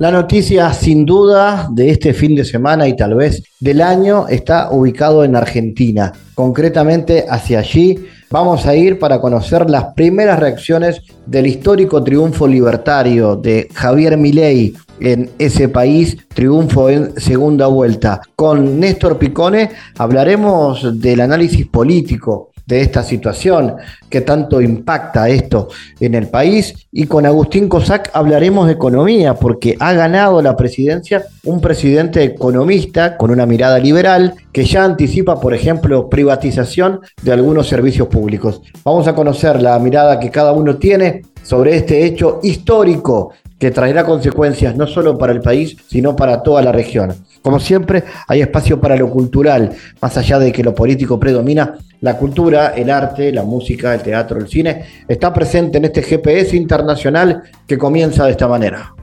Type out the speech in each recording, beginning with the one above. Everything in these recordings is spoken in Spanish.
La noticia sin duda de este fin de semana y tal vez del año está ubicado en Argentina. Concretamente hacia allí vamos a ir para conocer las primeras reacciones del histórico triunfo libertario de Javier Milei en ese país, triunfo en segunda vuelta. Con Néstor Picone hablaremos del análisis político de esta situación, que tanto impacta esto en el país. Y con Agustín Cosac hablaremos de economía, porque ha ganado la presidencia un presidente economista con una mirada liberal que ya anticipa, por ejemplo, privatización de algunos servicios públicos. Vamos a conocer la mirada que cada uno tiene sobre este hecho histórico que traerá consecuencias no solo para el país, sino para toda la región. Como siempre, hay espacio para lo cultural, más allá de que lo político predomina, la cultura, el arte, la música, el teatro, el cine, está presente en este GPS internacional que comienza de esta manera.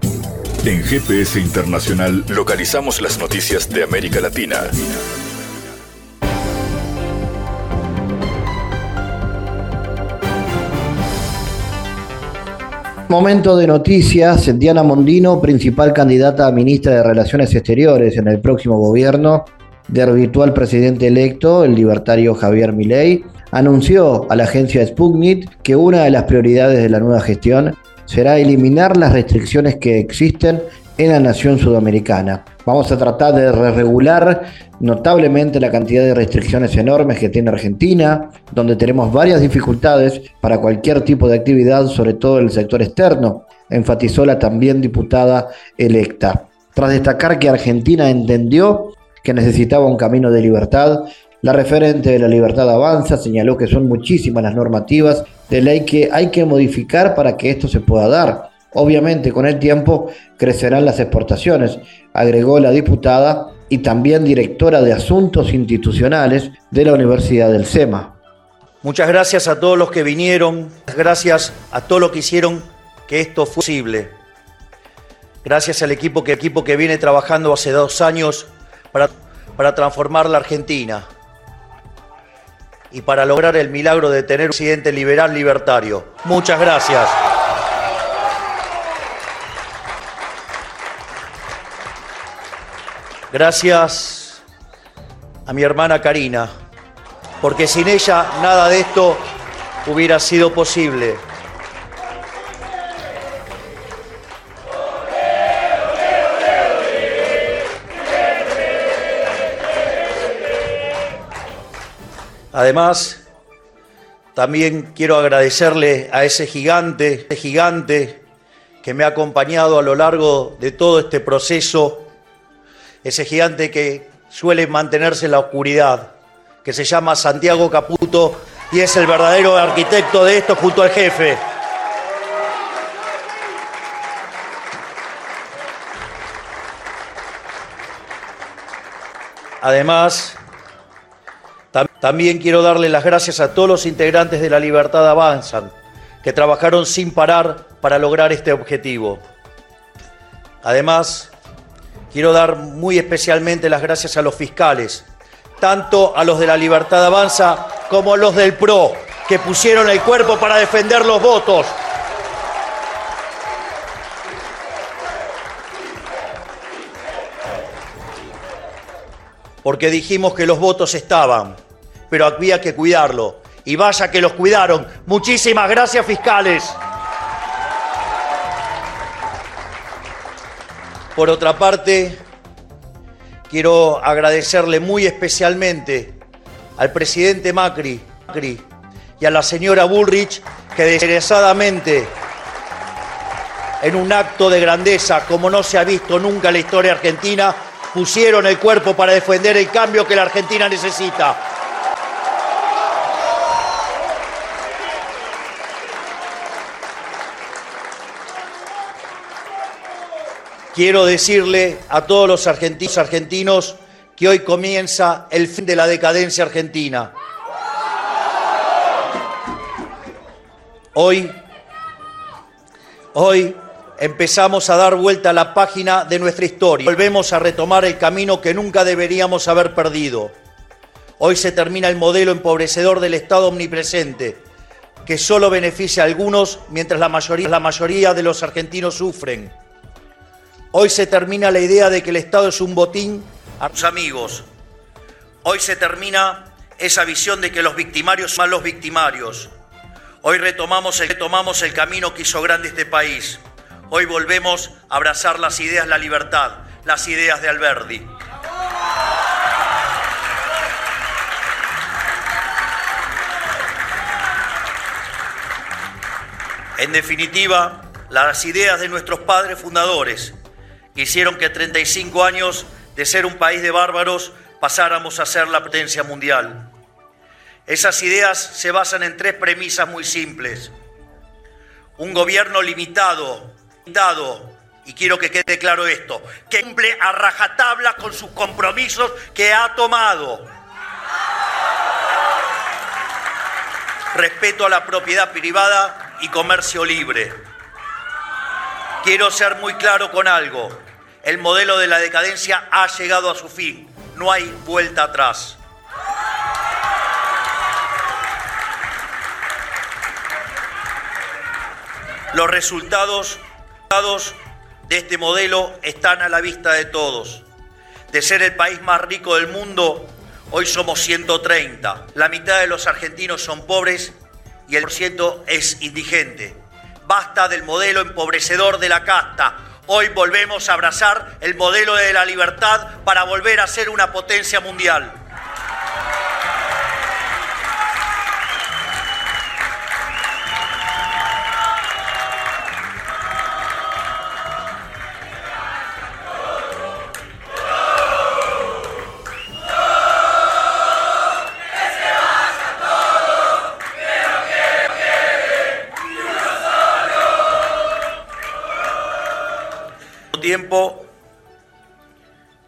En GPS Internacional localizamos las noticias de América Latina. Momento de noticias. Diana Mondino, principal candidata a ministra de Relaciones Exteriores en el próximo gobierno del virtual presidente electo, el libertario Javier Milei, anunció a la agencia Sputnik que una de las prioridades de la nueva gestión será eliminar las restricciones que existen en la nación sudamericana. Vamos a tratar de regular notablemente la cantidad de restricciones enormes que tiene Argentina, donde tenemos varias dificultades para cualquier tipo de actividad, sobre todo en el sector externo, enfatizó la también diputada electa. Tras destacar que Argentina entendió que necesitaba un camino de libertad, la referente de la libertad avanza señaló que son muchísimas las normativas de ley que hay que modificar para que esto se pueda dar. Obviamente con el tiempo crecerán las exportaciones, agregó la diputada y también directora de Asuntos Institucionales de la Universidad del SEMA. Muchas gracias a todos los que vinieron, gracias a todos los que hicieron que esto fue posible. Gracias al equipo que, equipo que viene trabajando hace dos años para, para transformar la Argentina y para lograr el milagro de tener un presidente liberal libertario. Muchas gracias. Gracias a mi hermana Karina, porque sin ella nada de esto hubiera sido posible. Además, también quiero agradecerle a ese gigante, ese gigante que me ha acompañado a lo largo de todo este proceso ese gigante que suele mantenerse en la oscuridad, que se llama Santiago Caputo y es el verdadero arquitecto de esto junto al jefe. Además, también quiero darle las gracias a todos los integrantes de la Libertad Avanzan, que trabajaron sin parar para lograr este objetivo. Además, Quiero dar muy especialmente las gracias a los fiscales, tanto a los de la Libertad Avanza como a los del PRO, que pusieron el cuerpo para defender los votos. Porque dijimos que los votos estaban, pero había que cuidarlo. Y vaya que los cuidaron. Muchísimas gracias, fiscales. Por otra parte, quiero agradecerle muy especialmente al presidente Macri, y a la señora Bullrich que desinteresadamente, en un acto de grandeza como no se ha visto nunca en la historia argentina, pusieron el cuerpo para defender el cambio que la Argentina necesita. Quiero decirle a todos los argentinos, argentinos que hoy comienza el fin de la decadencia argentina. Hoy, hoy empezamos a dar vuelta a la página de nuestra historia. Volvemos a retomar el camino que nunca deberíamos haber perdido. Hoy se termina el modelo empobrecedor del Estado omnipresente, que solo beneficia a algunos mientras la mayoría, la mayoría de los argentinos sufren. Hoy se termina la idea de que el Estado es un botín a sus amigos. Hoy se termina esa visión de que los victimarios son los victimarios. Hoy retomamos el, retomamos el camino que hizo grande este país. Hoy volvemos a abrazar las ideas, la libertad, las ideas de Alberdi. En definitiva, las ideas de nuestros padres fundadores que hicieron que 35 años de ser un país de bárbaros pasáramos a ser la potencia mundial. Esas ideas se basan en tres premisas muy simples. Un gobierno limitado, limitado, y quiero que quede claro esto, que cumple a rajatabla con sus compromisos que ha tomado. Respeto a la propiedad privada y comercio libre. Quiero ser muy claro con algo. El modelo de la decadencia ha llegado a su fin. No hay vuelta atrás. Los resultados de este modelo están a la vista de todos. De ser el país más rico del mundo, hoy somos 130. La mitad de los argentinos son pobres y el ciento es indigente. Basta del modelo empobrecedor de la casta. Hoy volvemos a abrazar el modelo de la libertad para volver a ser una potencia mundial. Tiempo,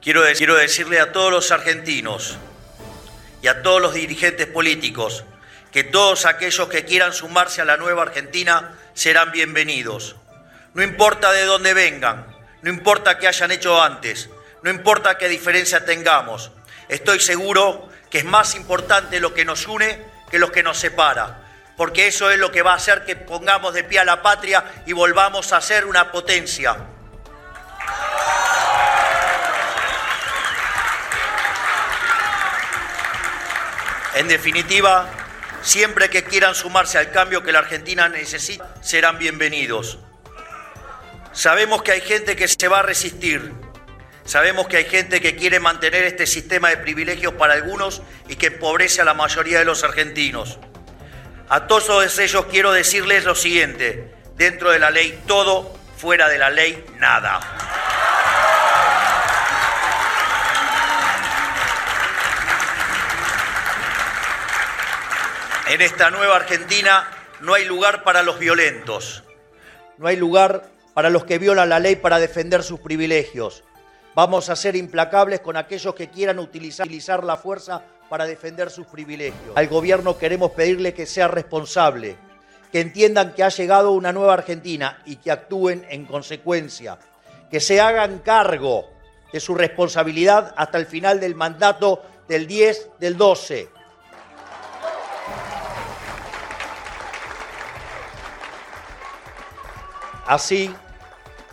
quiero, quiero decirle a todos los argentinos y a todos los dirigentes políticos que todos aquellos que quieran sumarse a la nueva Argentina serán bienvenidos. No importa de dónde vengan, no importa qué hayan hecho antes, no importa qué diferencia tengamos. Estoy seguro que es más importante lo que nos une que lo que nos separa, porque eso es lo que va a hacer que pongamos de pie a la patria y volvamos a ser una potencia. En definitiva, siempre que quieran sumarse al cambio que la Argentina necesita, serán bienvenidos. Sabemos que hay gente que se va a resistir. Sabemos que hay gente que quiere mantener este sistema de privilegios para algunos y que empobrece a la mayoría de los argentinos. A todos ellos quiero decirles lo siguiente, dentro de la ley todo, fuera de la ley nada. En esta nueva Argentina no hay lugar para los violentos, no hay lugar para los que violan la ley para defender sus privilegios. Vamos a ser implacables con aquellos que quieran utilizar, la fuerza para defender sus privilegios. Al gobierno queremos pedirle que sea responsable, que entiendan que ha llegado una nueva Argentina y que actúen en consecuencia, que se hagan cargo de su responsabilidad hasta el final del mandato del 10 del 12 Así,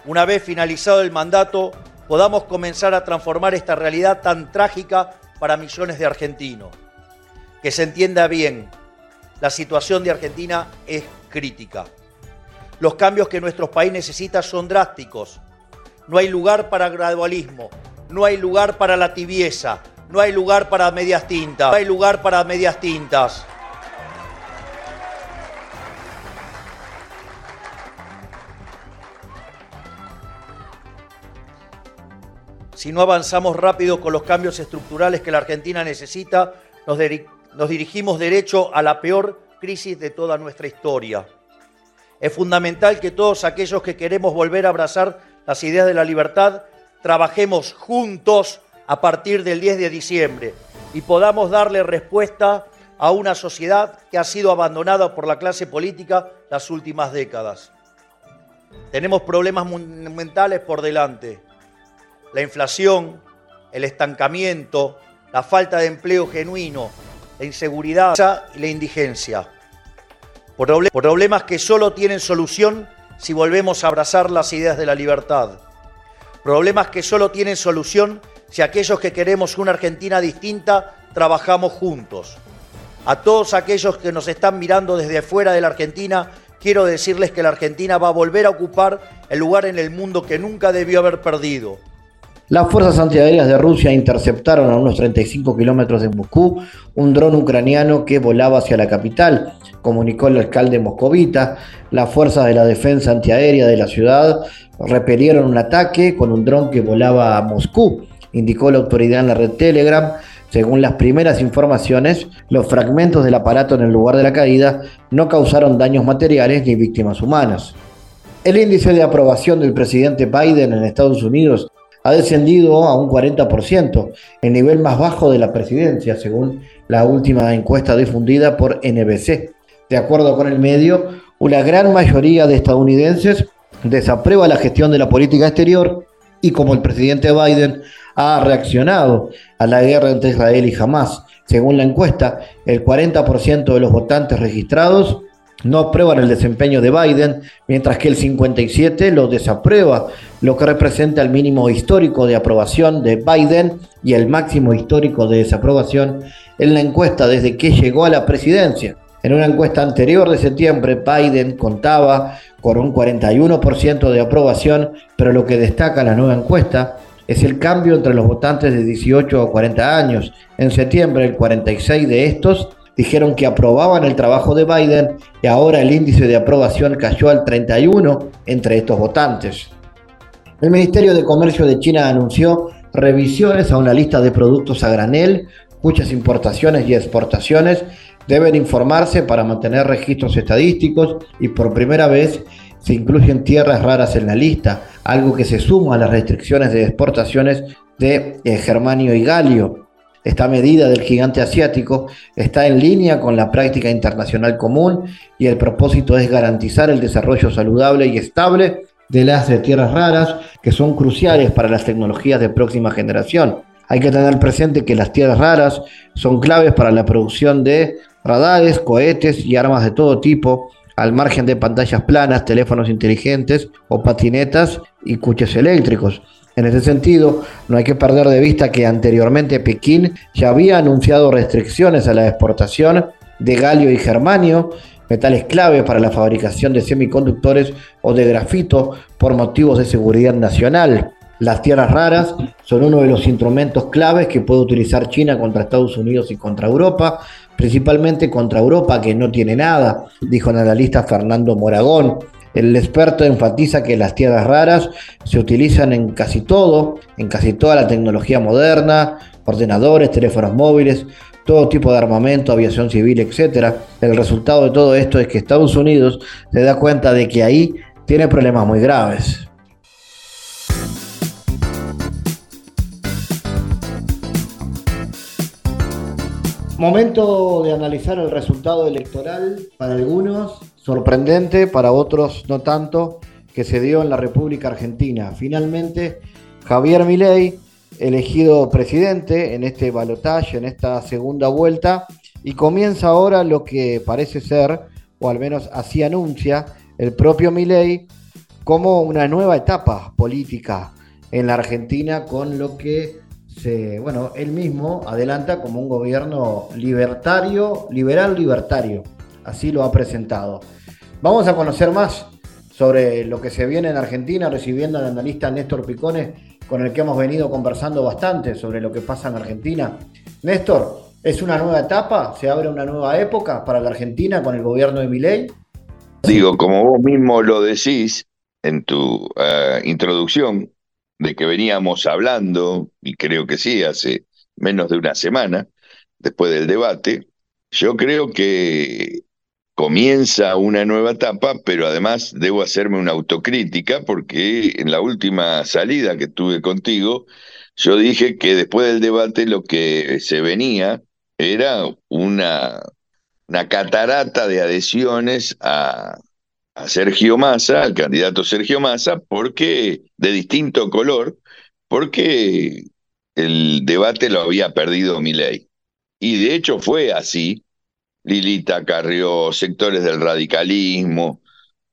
una vez finalizado el mandato, podamos comenzar a transformar esta realidad tan trágica para millones de argentinos. Que se entienda bien, la situación de Argentina es crítica. Los cambios que nuestro país necesita son drásticos. No hay lugar para gradualismo, no hay lugar para la tibieza, no hay lugar para medias tintas, no hay lugar para medias tintas. Si no avanzamos rápido con los cambios estructurales que la Argentina necesita, nos, dirigimos derecho a la peor crisis de toda nuestra historia. Es fundamental que todos aquellos que queremos volver a abrazar las ideas de la libertad, trabajemos juntos a partir del 10 de diciembre y podamos darle respuesta a una sociedad que ha sido abandonada por la clase política las últimas décadas. Tenemos problemas monumentales por delante. La inflación, el estancamiento, la falta de empleo genuino, la inseguridad y la indigencia. Problemas que solo tienen solución si volvemos a abrazar las ideas de la libertad. Problemas que solo tienen solución si aquellos que queremos una Argentina distinta trabajamos juntos. A todos aquellos que nos están mirando desde afuera de la Argentina, quiero decirles que la Argentina va a volver a ocupar el lugar en el mundo que nunca debió haber perdido. Las fuerzas antiaéreas de Rusia interceptaron a unos 35 kilómetros de Moscú un dron ucraniano que volaba hacia la capital, comunicó el alcalde moscovita. Las fuerzas de la defensa antiaérea de la ciudad repelieron un ataque con un dron que volaba a Moscú, indicó la autoridad en la red Telegram. Según las primeras informaciones, los fragmentos del aparato en el lugar de la caída no causaron daños materiales ni víctimas humanas. El índice de aprobación del presidente Biden en Estados Unidos ha descendido a un 40%, el nivel más bajo de la presidencia, según la última encuesta difundida por NBC. De acuerdo con el medio, una gran mayoría de estadounidenses desaprueba la gestión de la política exterior y como el presidente Biden ha reaccionado a la guerra entre Israel y Hamas. Según la encuesta, el 40% de los votantes registrados no aprueban el desempeño de Biden, mientras que el 57 lo desaprueba, lo que representa el mínimo histórico de aprobación de Biden y el máximo histórico de desaprobación en la encuesta desde que llegó a la presidencia. En una encuesta anterior de septiembre, Biden contaba con un 41% de aprobación, pero lo que destaca la nueva encuesta es el cambio entre los votantes de 18 a 40 años. En septiembre, el 46 de estos dijeron que aprobaban el trabajo de Biden y ahora el índice de aprobación cayó al 31 entre estos votantes. El Ministerio de Comercio de China anunció revisiones a una lista de productos a granel cuyas importaciones y exportaciones deben informarse para mantener registros estadísticos y por primera vez se incluyen tierras raras en la lista, algo que se suma a las restricciones de exportaciones de eh, germanio y galio. Esta medida del gigante asiático está en línea con la práctica internacional común y el propósito es garantizar el desarrollo saludable y estable de las tierras raras que son cruciales para las tecnologías de próxima generación. Hay que tener presente que las tierras raras son claves para la producción de radares, cohetes y armas de todo tipo, al margen de pantallas planas, teléfonos inteligentes o patinetas y coches eléctricos. En ese sentido, no hay que perder de vista que anteriormente Pekín ya había anunciado restricciones a la exportación de galio y germanio, metales clave para la fabricación de semiconductores o de grafito por motivos de seguridad nacional. Las tierras raras son uno de los instrumentos claves que puede utilizar China contra Estados Unidos y contra Europa, principalmente contra Europa que no tiene nada, dijo el analista Fernando Moragón. El experto enfatiza que las tierras raras se utilizan en casi todo, en casi toda la tecnología moderna, ordenadores, teléfonos móviles, todo tipo de armamento, aviación civil, etc. El resultado de todo esto es que Estados Unidos se da cuenta de que ahí tiene problemas muy graves. Momento de analizar el resultado electoral para algunos, sorprendente, para otros no tanto, que se dio en la República Argentina. Finalmente, Javier Milei, elegido presidente en este balotaje, en esta segunda vuelta, y comienza ahora lo que parece ser, o al menos así anuncia, el propio Milei, como una nueva etapa política en la Argentina con lo que bueno, él mismo adelanta como un gobierno libertario, liberal libertario, así lo ha presentado. Vamos a conocer más sobre lo que se viene en Argentina, recibiendo al analista Néstor Picone, con el que hemos venido conversando bastante sobre lo que pasa en Argentina. Néstor, ¿es una nueva etapa? ¿Se abre una nueva época para la Argentina con el gobierno de Milei? Digo, como vos mismo lo decís en tu eh, introducción, de que veníamos hablando, y creo que sí, hace menos de una semana, después del debate, yo creo que comienza una nueva etapa, pero además debo hacerme una autocrítica porque en la última salida que tuve contigo, yo dije que después del debate lo que se venía era una, una catarata de adhesiones a, Sergio Massa, al candidato Sergio Massa, porque de distinto color, porque el debate lo había perdido Milei. Y de hecho fue así. Lilita Carrió, sectores del radicalismo,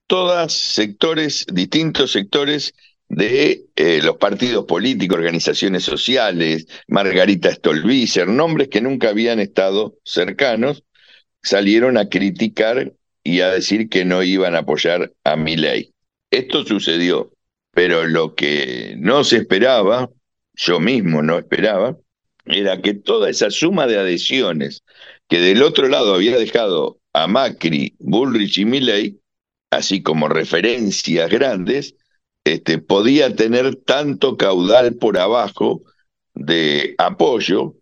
todas sectores, distintos sectores de eh, los partidos políticos, organizaciones sociales, Margarita Stolbizer, nombres que nunca habían estado cercanos, salieron a criticar y a decir que no iban a apoyar a Milei. Esto sucedió, pero lo que no se esperaba, yo mismo no esperaba, era que toda esa suma de adhesiones que del otro lado había dejado a Macri, Bullrich y Milley, así como referencias grandes, este, podía tener tanto caudal por abajo de apoyo,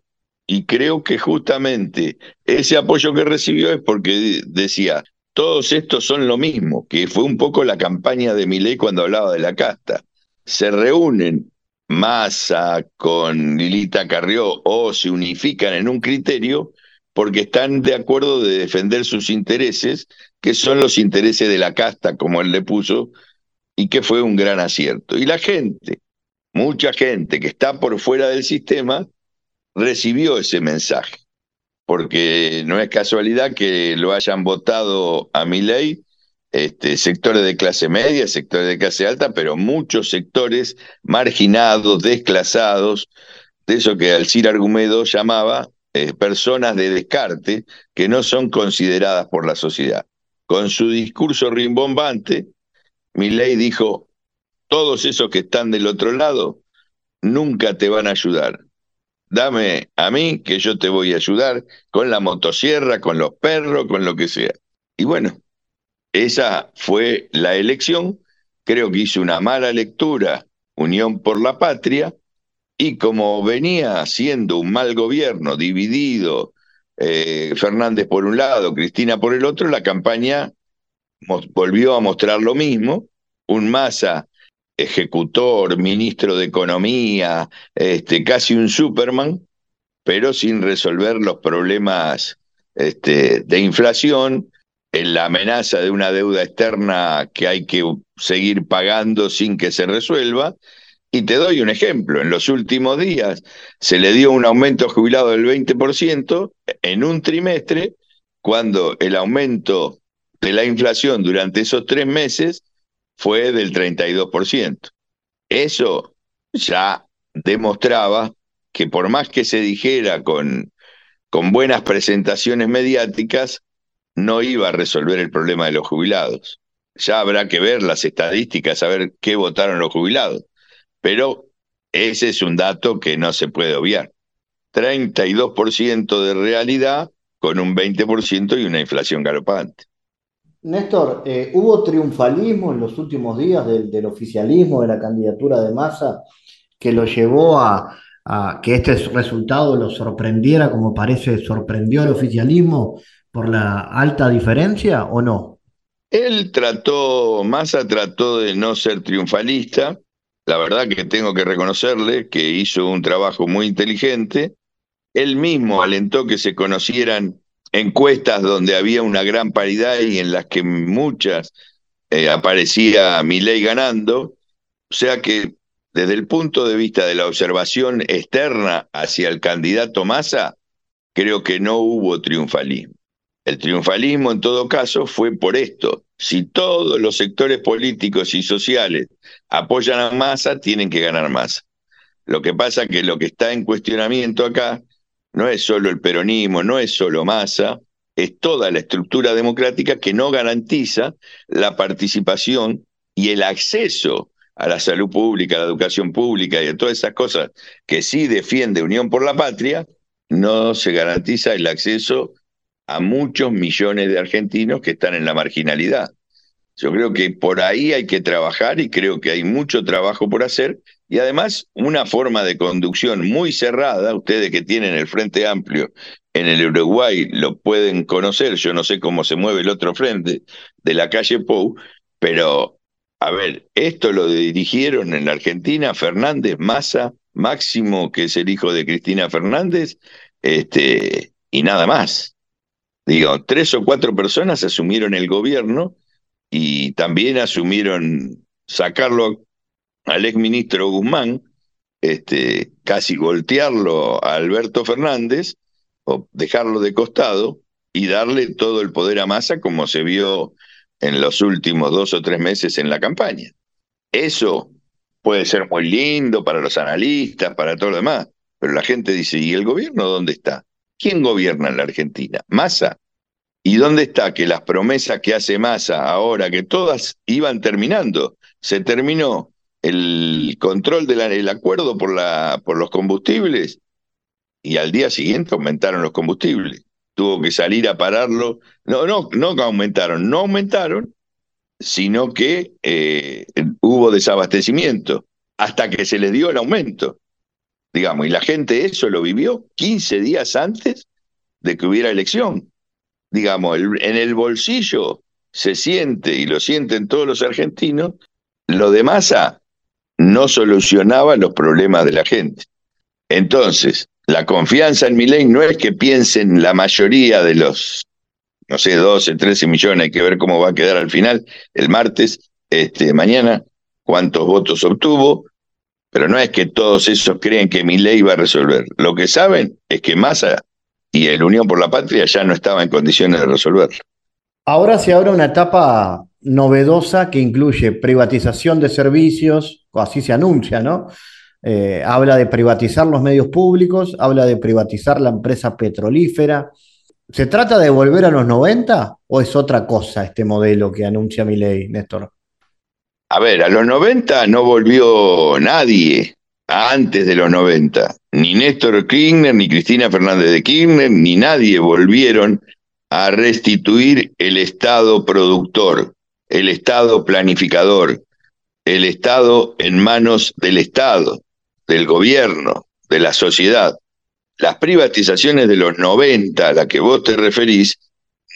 y creo que justamente ese apoyo que recibió es porque decía, todos estos son lo mismo, que fue un poco la campaña de Milei cuando hablaba de la casta. Se reúnen Massa con Lilita Carrió o se unifican en un criterio porque están de acuerdo de defender sus intereses, que son los intereses de la casta, como él le puso, y que fue un gran acierto. Y la gente, mucha gente que está por fuera del sistema, recibió ese mensaje, porque no es casualidad que lo hayan votado a mi ley este, sectores de clase media, sectores de clase alta, pero muchos sectores marginados, desclasados, de eso que Alcir Argumedo llamaba eh, personas de descarte que no son consideradas por la sociedad. Con su discurso rimbombante, Milley dijo, todos esos que están del otro lado nunca te van a ayudar. Dame a mí que yo te voy a ayudar con la motosierra, con los perros, con lo que sea. Y bueno, esa fue la elección. Creo que hizo una mala lectura Unión por la Patria y como venía haciendo un mal gobierno dividido, eh, Fernández por un lado, Cristina por el otro, la campaña volvió a mostrar lo mismo, un masa ejecutor, ministro de Economía, este, casi un Superman, pero sin resolver los problemas este, de inflación, en la amenaza de una deuda externa que hay que seguir pagando sin que se resuelva. Y te doy un ejemplo, en los últimos días se le dio un aumento jubilado del 20% en un trimestre, cuando el aumento de la inflación durante esos tres meses fue del 32%. Eso ya demostraba que por más que se dijera con, con buenas presentaciones mediáticas, no iba a resolver el problema de los jubilados. Ya habrá que ver las estadísticas, saber qué votaron los jubilados. Pero ese es un dato que no se puede obviar. 32% de realidad con un 20% y una inflación galopante. Néstor, eh, ¿hubo triunfalismo en los últimos días del, oficialismo, de la candidatura de Massa, que lo llevó a, a, que este resultado lo sorprendiera como parece sorprendió al oficialismo por la alta diferencia o no? Él trató, Massa trató de no ser triunfalista. La verdad que tengo que reconocerle que hizo un trabajo muy inteligente. Él mismo alentó que se conocieran encuestas donde había una gran paridad y en las que muchas eh, aparecía Milei ganando. O sea que desde el punto de vista de la observación externa hacia el candidato Massa, creo que no hubo triunfalismo. El triunfalismo, en todo caso, fue por esto. Si todos los sectores políticos y sociales apoyan a Massa, tienen que ganar más. Lo que pasa es que lo que está en cuestionamiento acá no es solo el peronismo, no es solo Massa, es toda la estructura democrática que no garantiza la participación y el acceso a la salud pública, a la educación pública y a todas esas cosas que sí defiende Unión por la Patria, no se garantiza el acceso a muchos millones de argentinos que están en la marginalidad. Yo creo que por ahí hay que trabajar y creo que hay mucho trabajo por hacer y además una forma de conducción muy cerrada. Ustedes que tienen el Frente Amplio en el Uruguay lo pueden conocer, yo no sé cómo se mueve el otro frente de la calle Pou, pero a ver, esto lo dirigieron en la Argentina Fernández, Massa, Máximo, que es el hijo de Cristina Fernández, este, y nada más. Digo, tres o cuatro personas asumieron el gobierno y también asumieron sacarlo al exministro Guzmán, este, casi voltearlo a Alberto Fernández o dejarlo de costado y darle todo el poder a Massa como se vio en los últimos dos o tres meses en la campaña. Eso puede ser muy lindo para los analistas, para todo lo demás, pero la gente dice, ¿y el gobierno dónde está? ¿Quién gobierna en la Argentina? Massa. ¿Y dónde está que las promesas que hace Massa ahora, que todas iban terminando, se terminó el control del acuerdo por, los combustibles y al día siguiente aumentaron los combustibles. Tuvo que salir a pararlo. No, no, no aumentaron, no aumentaron, sino que eh, hubo desabastecimiento hasta que se le dio el aumento. Digamos, y la gente eso lo vivió 15 días antes de que hubiera elección. Digamos, en el bolsillo se siente, y lo sienten todos los argentinos, lo de masa no solucionaba los problemas de la gente. Entonces, la confianza en mi ley no es que piensen la mayoría de los, no sé, 12, 13 millones, hay que ver cómo va a quedar al final el martes, este, mañana, cuántos votos obtuvo, pero no es que todos esos creen que mi ley va a resolver. Lo que saben es que Massa y el Unión por la Patria ya no estaban en condiciones de resolverlo. Ahora se abre una etapa novedosa que incluye privatización de servicios, así se anuncia, ¿no? Eh, habla de privatizar los medios públicos, habla de privatizar la empresa petrolífera. ¿Se trata de volver a los 90 o es otra cosa este modelo que anuncia mi ley, Néstor? A ver, a los 90 no volvió nadie antes de los 90. Ni Néstor Kirchner, ni Cristina Fernández de Kirchner, ni nadie volvieron a restituir el Estado productor, el Estado planificador, el Estado en manos del Estado del gobierno, de la sociedad. Las privatizaciones de los 90 a las que vos te referís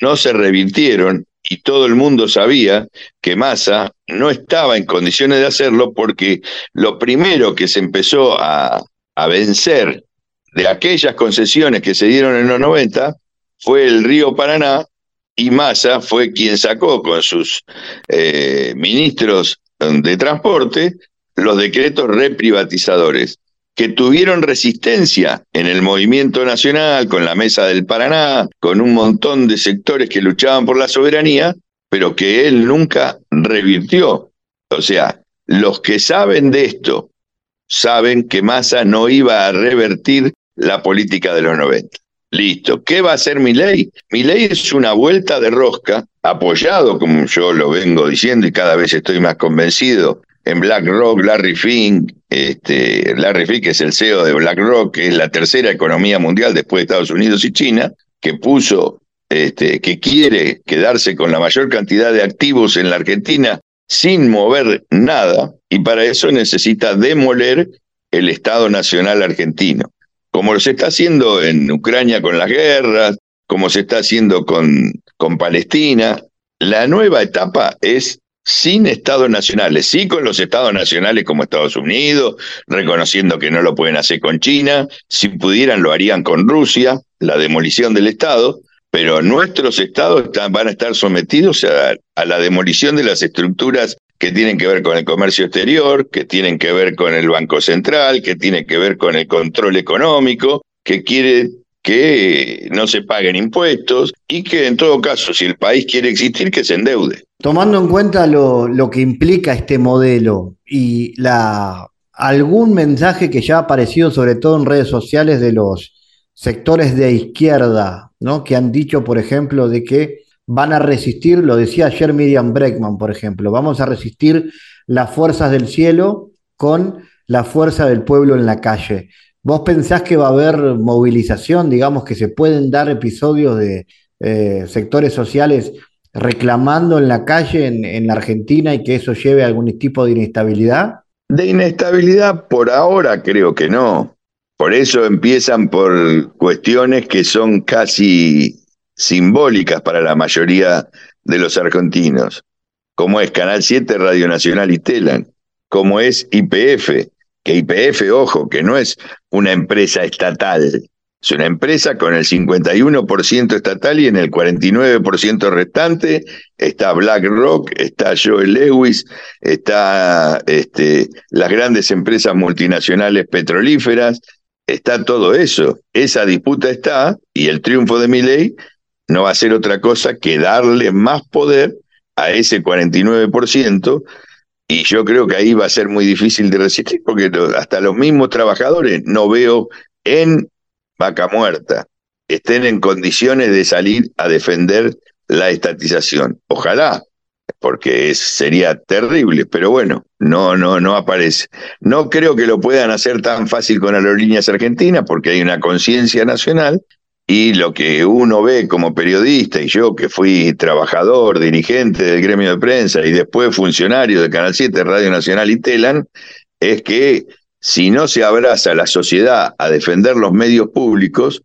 no se revirtieron y todo el mundo sabía que Massa no estaba en condiciones de hacerlo porque lo primero que se empezó a, vencer de aquellas concesiones que se dieron en los 90 fue el río Paraná y Massa fue quien sacó con sus eh, ministros de transporte los decretos reprivatizadores, que tuvieron resistencia en el movimiento nacional, con la Mesa del Paraná, con un montón de sectores que luchaban por la soberanía, pero que él nunca revirtió. O sea, los que saben de esto saben que Massa no iba a revertir la política de los 90. Listo. ¿Qué va a hacer mi ley? Mi ley es una vuelta de rosca, apoyado, como yo lo vengo diciendo y cada vez estoy más convencido, en BlackRock, Larry Fink, este, Larry Fink es el CEO de BlackRock, que es la tercera economía mundial después de Estados Unidos y China, que puso, este, que quiere quedarse con la mayor cantidad de activos en la Argentina sin mover nada, y para eso necesita demoler el Estado Nacional argentino, como se está haciendo en Ucrania con las guerras, como se está haciendo con, con Palestina. La nueva etapa es sin estados nacionales, sí con los estados nacionales como Estados Unidos, reconociendo que no lo pueden hacer con China, si pudieran lo harían con Rusia, la demolición del Estado, pero nuestros estados van a estar sometidos a, la demolición de las estructuras que tienen que ver con el comercio exterior, que tienen que ver con el Banco Central, que tienen que ver con el control económico, que quiere que no se paguen impuestos y que en todo caso, si el país quiere existir, que se endeude. Tomando en cuenta lo, que implica este modelo y la, algún mensaje que ya ha aparecido sobre todo en redes sociales de los sectores de izquierda, ¿no? que han dicho, por ejemplo, de que van a resistir, lo decía ayer Miriam Breckman, por ejemplo, vamos a resistir las fuerzas del cielo con la fuerza del pueblo en la calle. ¿Vos pensás que va a haber movilización, digamos, que se pueden dar episodios de eh, sectores sociales reclamando en la calle en, la Argentina y que eso lleve a algún tipo de inestabilidad? De inestabilidad por ahora creo que no. Por eso empiezan por cuestiones que son casi simbólicas para la mayoría de los argentinos, como es Canal 7, Radio Nacional y Telan, como es IPF, que IPF, ojo, que no es una empresa estatal, es una empresa con el 51% estatal y en el 49% restante está BlackRock, está Joe Lewis, está este, las grandes empresas multinacionales petrolíferas, está todo eso. Esa disputa está y el triunfo de Milley no va a ser otra cosa que darle más poder a ese 49% y yo creo que ahí va a ser muy difícil de resistir porque hasta los mismos trabajadores no veo en vaca muerta estén en condiciones de salir a defender la estatización. Ojalá, porque sería terrible, pero bueno, no, no, no aparece. No creo que lo puedan hacer tan fácil con aerolíneas argentinas, porque hay una conciencia nacional y lo que uno ve como periodista, y yo que fui trabajador, dirigente del gremio de prensa y después funcionario de Canal 7, Radio Nacional y Telan, es que si no se abraza la sociedad a defender los medios públicos,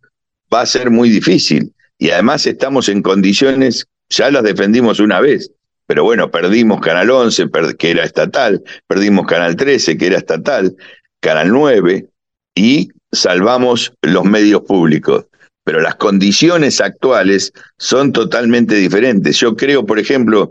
va a ser muy difícil. Y además estamos en condiciones, ya las defendimos una vez, pero bueno, perdimos Canal 11, que era estatal, perdimos Canal 13, que era estatal, Canal 9, y salvamos los medios públicos pero las condiciones actuales son totalmente diferentes. Yo creo, por ejemplo,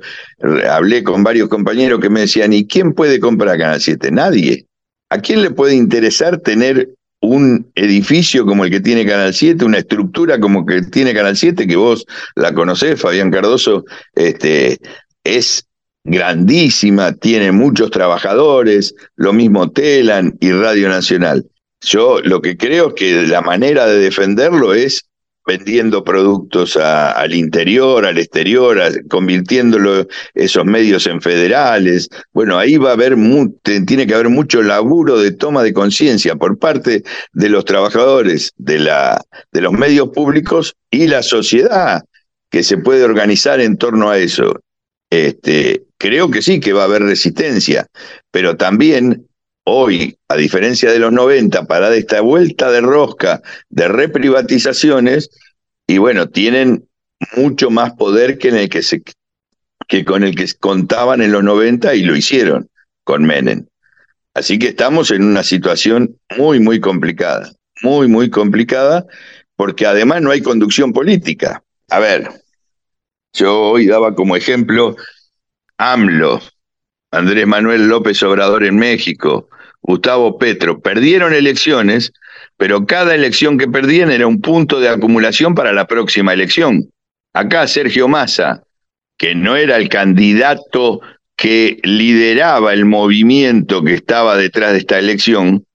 hablé con varios compañeros que me decían, ¿y quién puede comprar Canal 7? Nadie. ¿A quién le puede interesar tener un edificio como el que tiene Canal 7, una estructura como que tiene Canal 7, que vos la conocés, Fabián Cardoso, este, es grandísima, tiene muchos trabajadores, lo mismo Telan y Radio Nacional. Yo lo que creo es que la manera de defenderlo es vendiendo productos al interior, al exterior, convirtiéndolo esos medios en federales. Bueno, ahí va a haber tiene que haber mucho laburo de toma de conciencia por parte de los trabajadores de la de los medios públicos y la sociedad que se puede organizar en torno a eso. Este, creo que sí que va a haber resistencia, pero también hoy, a diferencia de los 90, para esta vuelta de rosca de reprivatizaciones, y bueno, tienen mucho más poder que, en el que, se, que con el que contaban en los 90 y lo hicieron con Menem. Así que estamos en una situación muy, muy complicada, muy, muy complicada, porque además no hay conducción política. A ver, yo hoy daba como ejemplo AMLO, Andrés Manuel López Obrador en México, Gustavo Petro, perdieron elecciones, pero cada elección que perdían era un punto de acumulación para la próxima elección. Acá Sergio Massa, que no era el candidato que lideraba el movimiento que estaba detrás de esta elección,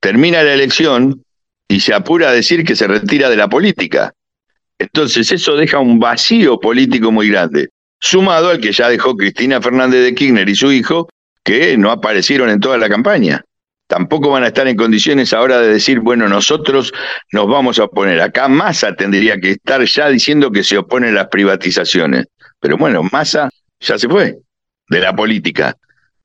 termina la elección y se apura a decir que se retira de la política. Entonces eso deja un vacío político muy grande sumado al que ya dejó Cristina Fernández de Kirchner y su hijo, que no aparecieron en toda la campaña. Tampoco van a estar en condiciones ahora de decir, bueno, nosotros nos vamos a oponer. Acá Massa tendría que estar ya diciendo que se opone a las privatizaciones. Pero bueno, Massa ya se fue de la política.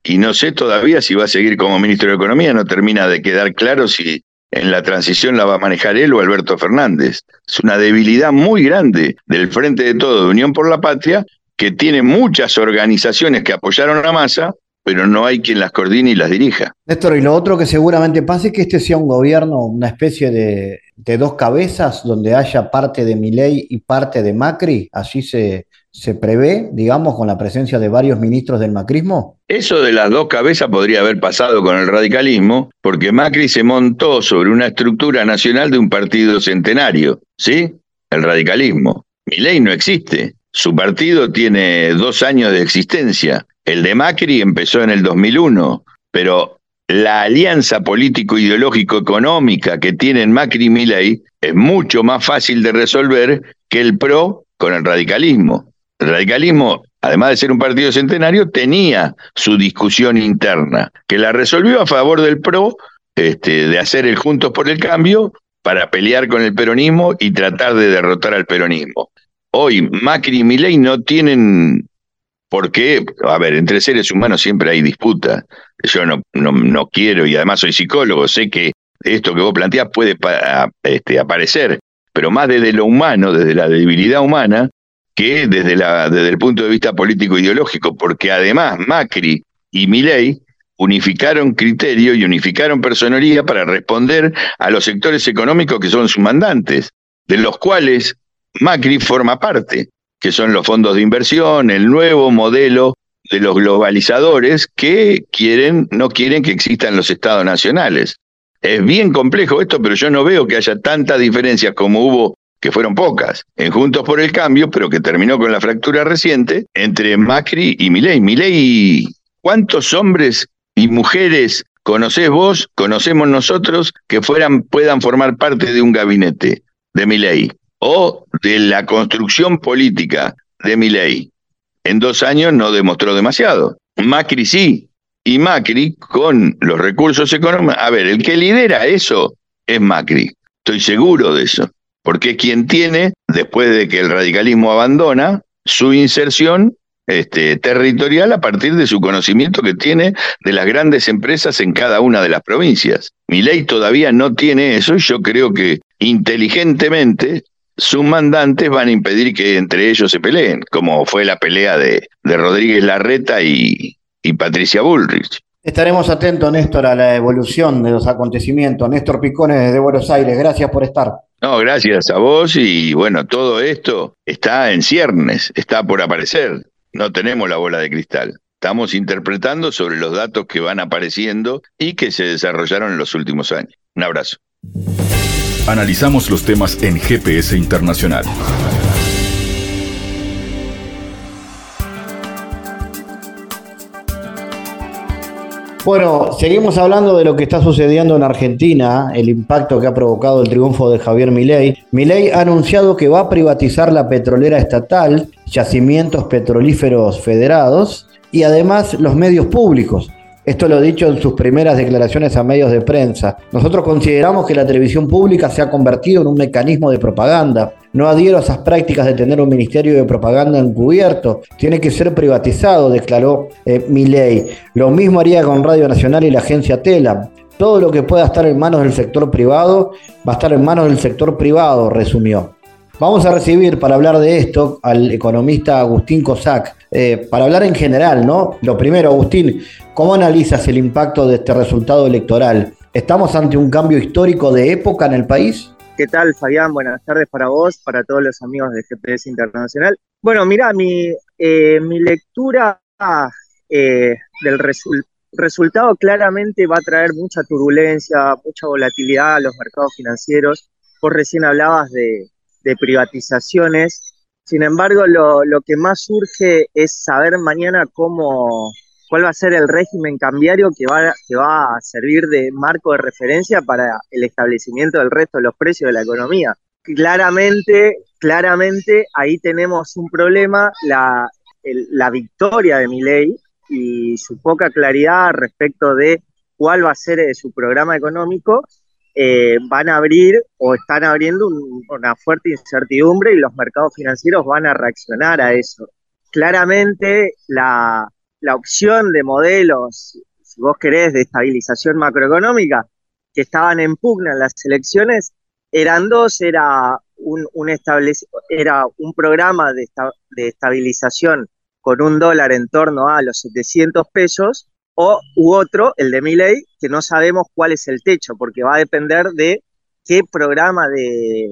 Y no sé todavía si va a seguir como ministro de Economía, no termina de quedar claro si en la transición la va a manejar él o Alberto Fernández. Es una debilidad muy grande del Frente de Todo de Unión por la Patria que tiene muchas organizaciones que apoyaron a Massa, pero no hay quien las coordine y las dirija. Néstor, y lo otro que seguramente pase es que este sea un gobierno, una especie de, dos cabezas, donde haya parte de Milei y parte de Macri, así se, se prevé, digamos, con la presencia de varios ministros del macrismo? Eso de las dos cabezas podría haber pasado con el radicalismo, porque Macri se montó sobre una estructura nacional de un partido centenario, ¿sí? El radicalismo. Milei no existe. Su partido tiene dos años de existencia. El de Macri empezó en el 2001, pero la alianza político-ideológico-económica que tienen Macri y Milei es mucho más fácil de resolver que el PRO con el radicalismo. El radicalismo, además de ser un partido centenario, tenía su discusión interna, que la resolvió a favor del PRO, este, de hacer el Juntos por el Cambio, para pelear con el peronismo y tratar de derrotar al peronismo hoy Macri y Milei no tienen por qué, a ver, entre seres humanos siempre hay disputa. yo no, no, quiero y además soy psicólogo, sé que esto que vos planteás puede este, aparecer, pero más desde lo humano, desde la debilidad humana, que desde, desde el punto de vista político-ideológico, porque además Macri y Milei unificaron criterio y unificaron personería para responder a los sectores económicos que son sus mandantes, de los cuales Macri forma parte, que son los fondos de inversión, el nuevo modelo de los globalizadores que quieren, no quieren que existan los estados nacionales. Es bien complejo esto, pero yo no veo que haya tantas diferencias como hubo, que fueron pocas, en Juntos por el Cambio, pero que terminó con la fractura reciente entre Macri y Milei. Milei, ¿cuántos hombres y mujeres conocés vos, conocemos nosotros, que fueran, puedan formar parte de un gabinete de Milei o de la construcción política de Milei? En dos años no demostró demasiado. Macri sí, y Macri con los recursos económicos. A ver, el que lidera eso es Macri, estoy seguro de eso, porque es quien tiene, después de que el radicalismo abandona, su inserción este, territorial a partir de su conocimiento que tiene de las grandes empresas en cada una de las provincias. Mi ley todavía no tiene eso y yo creo que inteligentemente sus mandantes van a impedir que entre ellos se peleen, como fue la pelea de, de Rodríguez Larreta y, y Patricia Bullrich. Estaremos atentos, Néstor, a la evolución de los acontecimientos. Néstor Picones de Buenos Aires, gracias por estar. No, gracias a vos y bueno, todo esto está en ciernes, está por aparecer. No tenemos la bola de cristal. Estamos interpretando sobre los datos que van apareciendo y que se desarrollaron en los últimos años. Un abrazo. Analizamos los temas en GPS Internacional. Bueno, seguimos hablando de lo que está sucediendo en Argentina, el impacto que ha provocado el triunfo de Javier Milei. Milei ha anunciado que va a privatizar la petrolera estatal, yacimientos petrolíferos federados y además los medios públicos. Esto lo ha dicho en sus primeras declaraciones a medios de prensa. Nosotros consideramos que la televisión pública se ha convertido en un mecanismo de propaganda. No adhiero a esas prácticas de tener un ministerio de propaganda encubierto. Tiene que ser privatizado, declaró eh, Milei. Lo mismo haría con Radio Nacional y la agencia Tela. Todo lo que pueda estar en manos del sector privado va a estar en manos del sector privado, resumió. Vamos a recibir para hablar de esto al economista Agustín Cosac, eh, para hablar en general, ¿no? Lo primero, Agustín, ¿cómo analizas el impacto de este resultado electoral? ¿Estamos ante un cambio histórico de época en el país? ¿Qué tal, Fabián? Buenas tardes para vos, para todos los amigos de GPS Internacional. Bueno, mira, mi, eh, mi lectura eh, del resultado claramente va a traer mucha turbulencia, mucha volatilidad a los mercados financieros. Vos recién hablabas de, de privatizaciones. Sin embargo, lo, que más surge es saber mañana cómo, cuál va a ser el régimen cambiario que va, que va a servir de marco de referencia para el establecimiento del resto de los precios de la economía. Claramente, claramente ahí tenemos un problema, la, la victoria de mi ley y su poca claridad respecto de cuál va a ser eh, su programa económico eh, van a abrir o están abriendo una fuerte incertidumbre y los mercados financieros van a reaccionar a eso. Claramente la, opción de modelos, si vos querés, de estabilización macroeconómica que estaban en pugna en las elecciones, eran dos, era un, era un programa de, de estabilización con un dólar en torno a los 700 pesos o u otro, el de ley, que no sabemos cuál es el techo, porque va a depender de qué programa de,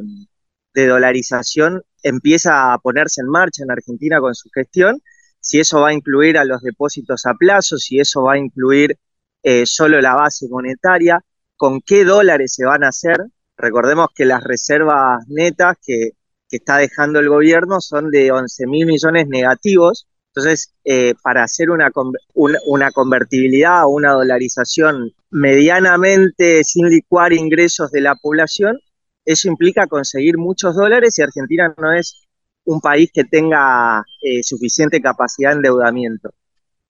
dolarización empieza a ponerse en marcha en Argentina con su gestión, si eso va a incluir a los depósitos a plazo, si eso va a incluir eh, solo la base monetaria, con qué dólares se van a hacer. Recordemos que las reservas netas que, que está dejando el gobierno son de 11 mil millones negativos, entonces, eh, para hacer una, una, convertibilidad o una dolarización medianamente sin licuar ingresos de la población, eso implica conseguir muchos dólares y Argentina no es un país que tenga eh, suficiente capacidad de endeudamiento.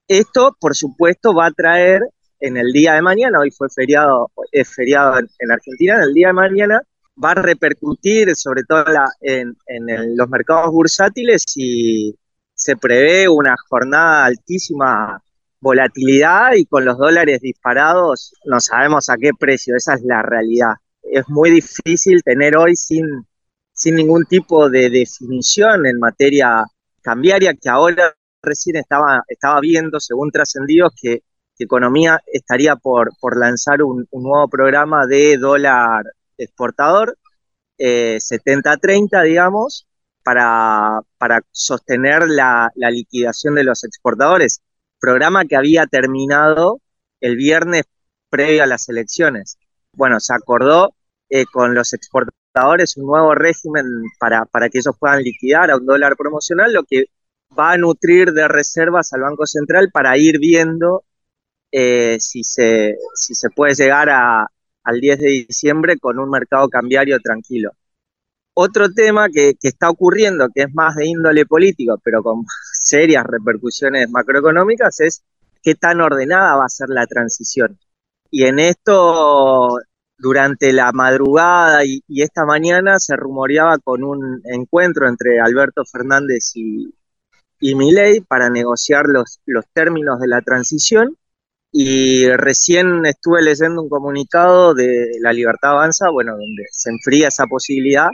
Esto, por supuesto, va a traer en el día de mañana, hoy fue feriado, es feriado en, Argentina, en el día de mañana va a repercutir sobre todo en, en los mercados bursátiles y, se prevé una jornada altísima volatilidad y con los dólares disparados no sabemos a qué precio, esa es la realidad. Es muy difícil tener hoy sin, sin ningún tipo de definición en materia cambiaria que ahora recién estaba, estaba viendo, según trascendidos, que, Economía estaría por, por lanzar un, nuevo programa de dólar exportador, 70-30, eh, digamos, para, para sostener la, liquidación de los exportadores. Programa que había terminado el viernes previo a las elecciones. Bueno, se acordó eh, con los exportadores un nuevo régimen para, para que ellos puedan liquidar a un dólar promocional, lo que va a nutrir de reservas al Banco Central para ir viendo eh, si, se, si se puede llegar a, al 10 de diciembre con un mercado cambiario tranquilo. Otro tema que, está ocurriendo, que es más de índole político, pero con serias repercusiones macroeconómicas, es qué tan ordenada va a ser la transición. Y en esto, durante la madrugada y, y esta mañana, se rumoreaba con un encuentro entre Alberto Fernández y, y Milei para negociar los, los términos de la transición. Y recién estuve leyendo un comunicado de La Libertad Avanza, bueno, donde se enfría esa posibilidad.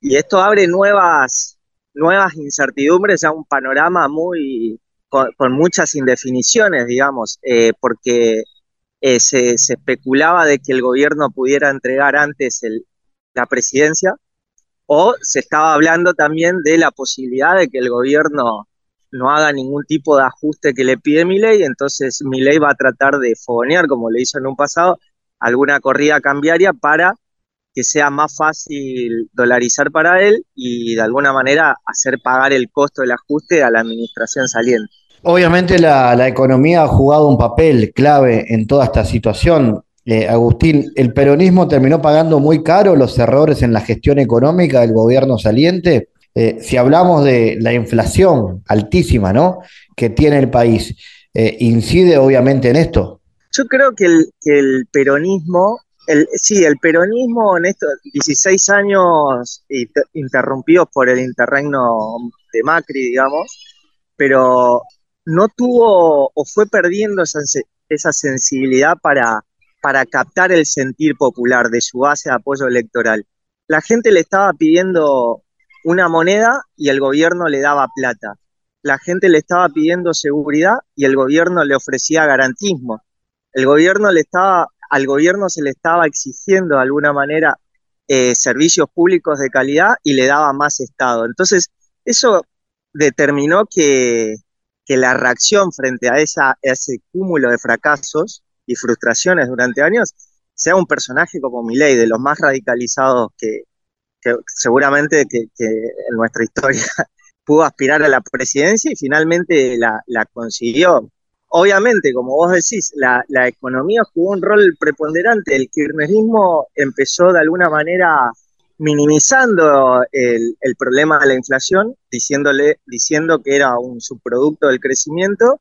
Y esto abre nuevas, nuevas incertidumbres, ya un panorama muy con, muchas indefiniciones, digamos, eh, porque eh, se, se, especulaba de que el gobierno pudiera entregar antes el, la presidencia, o se estaba hablando también de la posibilidad de que el gobierno no haga ningún tipo de ajuste que le pide mi ley, entonces mi ley va a tratar de fogonear, como le hizo en un pasado, alguna corrida cambiaria para que sea más fácil dolarizar para él y de alguna manera hacer pagar el costo del ajuste a la administración saliente. Obviamente la, economía ha jugado un papel clave en toda esta situación. Eh, Agustín, ¿el peronismo terminó pagando muy caro los errores en la gestión económica del gobierno saliente? Eh, si hablamos de la inflación altísima, ¿no? Que tiene el país, eh, incide obviamente en esto. Yo creo que el, peronismo, el, sí, el peronismo en estos 16 años interrumpidos por el interregno de Macri, digamos, pero no tuvo o fue perdiendo esa, sensibilidad para, para captar el sentir popular de su base de apoyo electoral. La gente le estaba pidiendo una moneda y el gobierno le daba plata. La gente le estaba pidiendo seguridad y el gobierno le ofrecía garantismo. El gobierno le estaba, al gobierno se le estaba exigiendo de alguna manera eh, servicios públicos de calidad y le daba más Estado. Entonces, eso determinó que, la reacción frente a, esa, ese cúmulo de fracasos y frustraciones durante años sea un personaje como Milei, de los más radicalizados que, que seguramente que, en nuestra historia pudo aspirar a la presidencia y finalmente la, consiguió. Obviamente, como vos decís, la, economía jugó un rol preponderante. El kirchnerismo empezó de alguna manera minimizando el, problema de la inflación, diciéndole, diciendo que era un subproducto del crecimiento,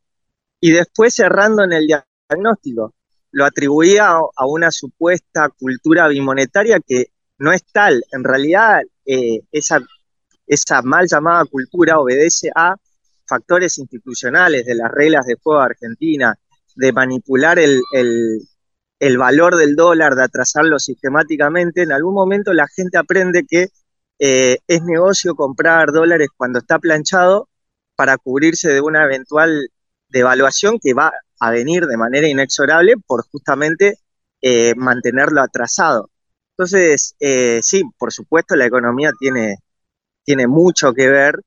y después cerrando en el diagnóstico. Lo atribuía a una supuesta cultura bimonetaria que no es tal. En realidad, eh, esa, esa mal llamada cultura obedece a factores institucionales de las reglas de juego Argentina, de manipular el, valor del dólar, de atrasarlo sistemáticamente. En algún momento la gente aprende que eh, es negocio comprar dólares cuando está planchado para cubrirse de una eventual devaluación que va a venir de manera inexorable por justamente eh, mantenerlo atrasado. Entonces, eh, sí, por supuesto, la economía tiene, tiene mucho que ver,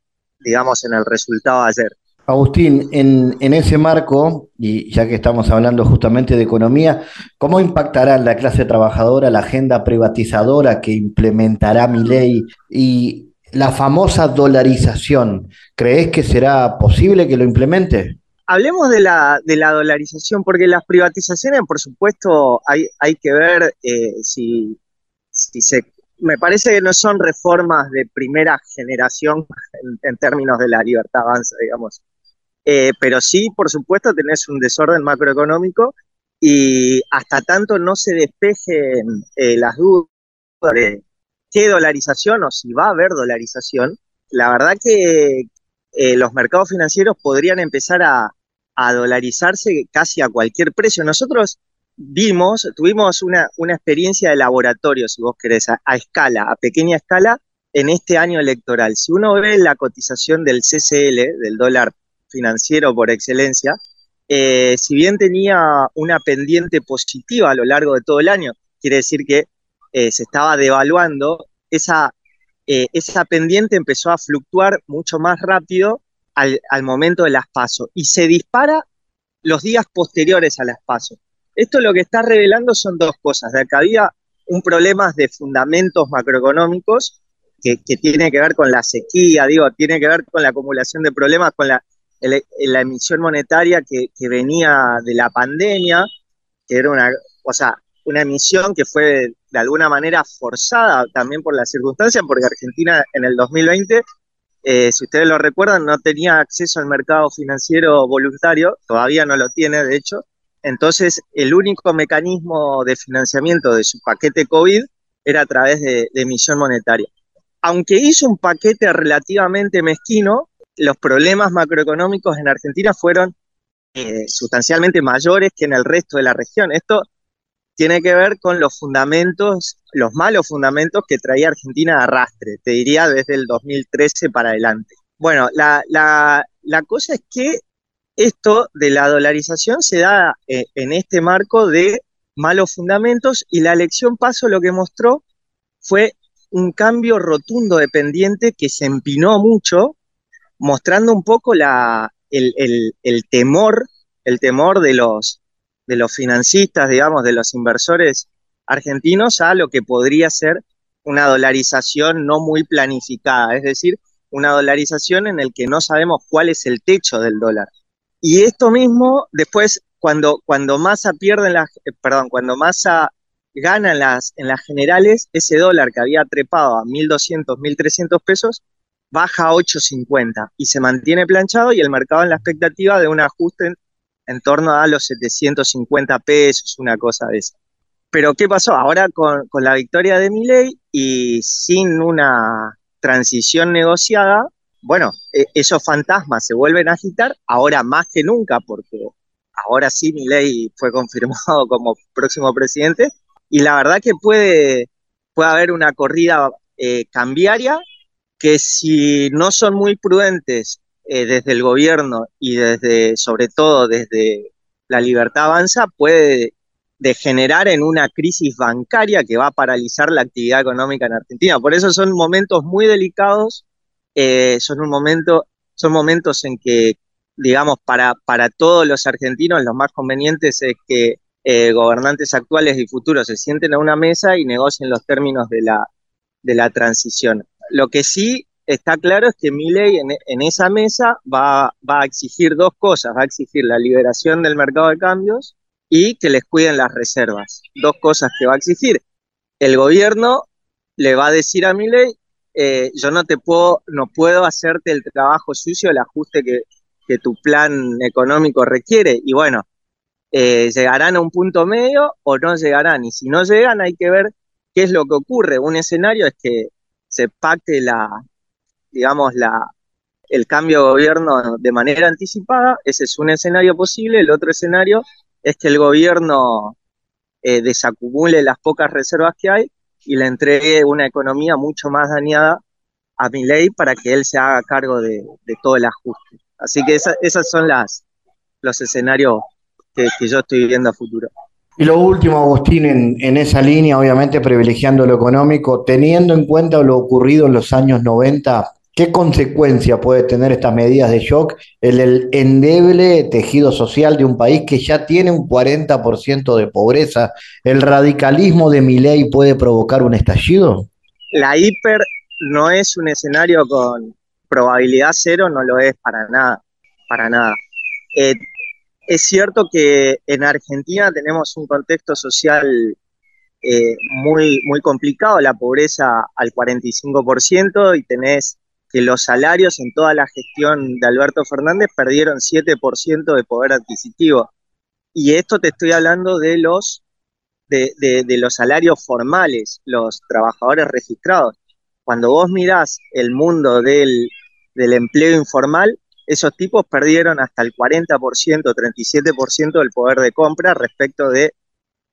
digamos, en el resultado de ayer. Agustín, en, en, ese marco, y ya que estamos hablando justamente de economía, ¿cómo impactará la clase trabajadora la agenda privatizadora que implementará mi ley y la famosa dolarización? ¿Crees que será posible que lo implemente? Hablemos de la, de la dolarización, porque las privatizaciones, por supuesto, hay, hay que ver eh, si, me parece que no son reformas de primera generación en, términos de la libertad avanza, digamos. Eh, pero sí, por supuesto, tenés un desorden macroeconómico y hasta tanto no se despejen eh, las dudas de qué dolarización o si va a haber dolarización, la verdad que eh, los mercados financieros podrían empezar a, a dolarizarse casi a cualquier precio. Nosotros vimos, tuvimos una, una experiencia de laboratorio, si vos querés, a, escala, a pequeña escala, en este año electoral. Si uno ve la cotización del CCL, del dólar financiero por excelencia, eh, si bien tenía una pendiente positiva a lo largo de todo el año, quiere decir que eh, se estaba devaluando, esa, eh, esa pendiente empezó a fluctuar mucho más rápido al, al momento de las pasos y se dispara los días posteriores a las pasos. Esto lo que está revelando son dos cosas. De acá había un problema de fundamentos macroeconómicos que, tiene que ver con la sequía, digo, tiene que ver con la acumulación de problemas, con la, emisión monetaria que, venía de la pandemia, que era una, o sea, una emisión que fue de alguna manera forzada también por las circunstancias, porque Argentina en el 2020, eh, si ustedes lo recuerdan, no tenía acceso al mercado financiero voluntario, todavía no lo tiene, de hecho, entonces, el único mecanismo de financiamiento de su paquete COVID era a través de, emisión monetaria. Aunque hizo un paquete relativamente mezquino, los problemas macroeconómicos en Argentina fueron eh, sustancialmente mayores que en el resto de la región. Esto tiene que ver con los fundamentos, los malos fundamentos que traía Argentina de arrastre, te diría desde el 2013 para adelante. Bueno, la, la cosa es que esto de la dolarización se da eh, en este marco de malos fundamentos y la elección paso lo que mostró fue un cambio rotundo de pendiente que se empinó mucho, mostrando un poco la, el, temor, el temor de los, de los financistas, digamos, de los inversores argentinos a lo que podría ser una dolarización no muy planificada, es decir, una dolarización en el que no sabemos cuál es el techo del dólar. Y esto mismo, después, cuando, cuando Massa pierde las, eh, perdón, cuando Massa gana en las, en las generales, ese dólar que había trepado a 1.200, 1.300 pesos, baja a 8.50 y se mantiene planchado y el mercado en la expectativa de un ajuste en, torno a los 750 pesos, una cosa de esa. Pero ¿qué pasó? Ahora con, con la victoria de Milei y sin una transición negociada, bueno, e, esos fantasmas se vuelven a agitar, ahora más que nunca, porque ahora sí Milei fue confirmado como próximo presidente, y la verdad que puede, puede haber una corrida eh, cambiaria que si no son muy prudentes eh, desde el gobierno y desde, sobre todo desde la libertad avanza, puede degenerar en una crisis bancaria que va a paralizar la actividad económica en Argentina. Por eso son momentos muy delicados eh, son un momento, son momentos en que, digamos, para, para todos los argentinos lo más conveniente es que eh, gobernantes actuales y futuros se sienten a una mesa y negocien los términos de la, de la transición. Lo que sí está claro es que Milei en, en esa mesa va, va a exigir dos cosas, va a exigir la liberación del mercado de cambios y que les cuiden las reservas. Dos cosas que va a exigir. El gobierno le va a decir a Milei, eh, yo no te puedo, no puedo hacerte el trabajo sucio, el ajuste que, tu plan económico requiere. Y bueno, eh, llegarán a un punto medio o no llegarán. Y si no llegan, hay que ver qué es lo que ocurre. Un escenario es que se pacte la, digamos, la, el cambio de gobierno de manera anticipada. Ese es un escenario posible. El otro escenario es que el gobierno eh, desacumule las pocas reservas que hay y le entregue una economía mucho más dañada a mi ley para que él se haga cargo de, todo el ajuste. Así que esa, esos son las, los escenarios que, yo estoy viendo a futuro. Y lo último, Agustín, en, en, esa línea, obviamente privilegiando lo económico, teniendo en cuenta lo ocurrido en los años 90, ¿Qué consecuencia puede tener estas medidas de shock en el endeble tejido social de un país que ya tiene un 40% de pobreza? ¿El radicalismo de mi ley puede provocar un estallido? La hiper no es un escenario con probabilidad cero, no lo es para nada, para nada. Eh, es cierto que en Argentina tenemos un contexto social eh, muy, muy complicado, la pobreza al 45% y tenés que los salarios en toda la gestión de Alberto Fernández perdieron 7% de poder adquisitivo. Y esto te estoy hablando de los, de, los salarios formales, los trabajadores registrados. Cuando vos mirás el mundo del, empleo informal, esos tipos perdieron hasta el 40%, 37% del poder de compra respecto de,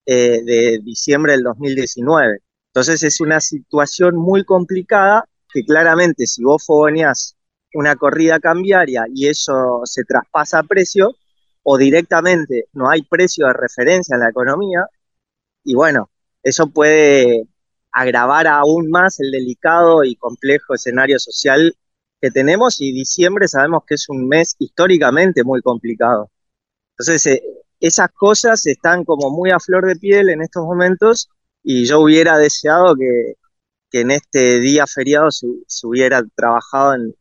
eh, de diciembre del 2019. Entonces es una situación muy complicada que claramente si vos fogoneás una corrida cambiaria y eso se traspasa a precio, o directamente no hay precio de referencia en la economía, y bueno, eso puede agravar aún más el delicado y complejo escenario social que tenemos y diciembre sabemos que es un mes históricamente muy complicado. Entonces, eh, esas cosas están como muy a flor de piel en estos momentos y yo hubiera deseado que, en este día feriado se, hubiera trabajado en,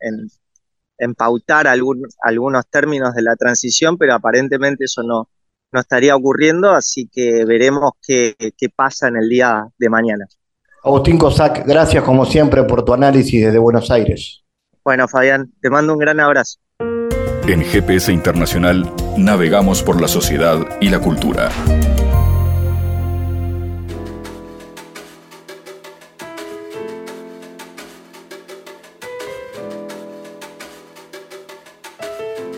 en, pautar algunos términos de la transición, pero aparentemente eso no, no estaría ocurriendo, así que veremos qué, qué pasa en el día de mañana. Agustín Cosac, gracias como siempre por tu análisis desde Buenos Aires. Bueno, Fabián, te mando un gran abrazo. En GPS Internacional navegamos por la sociedad y la cultura.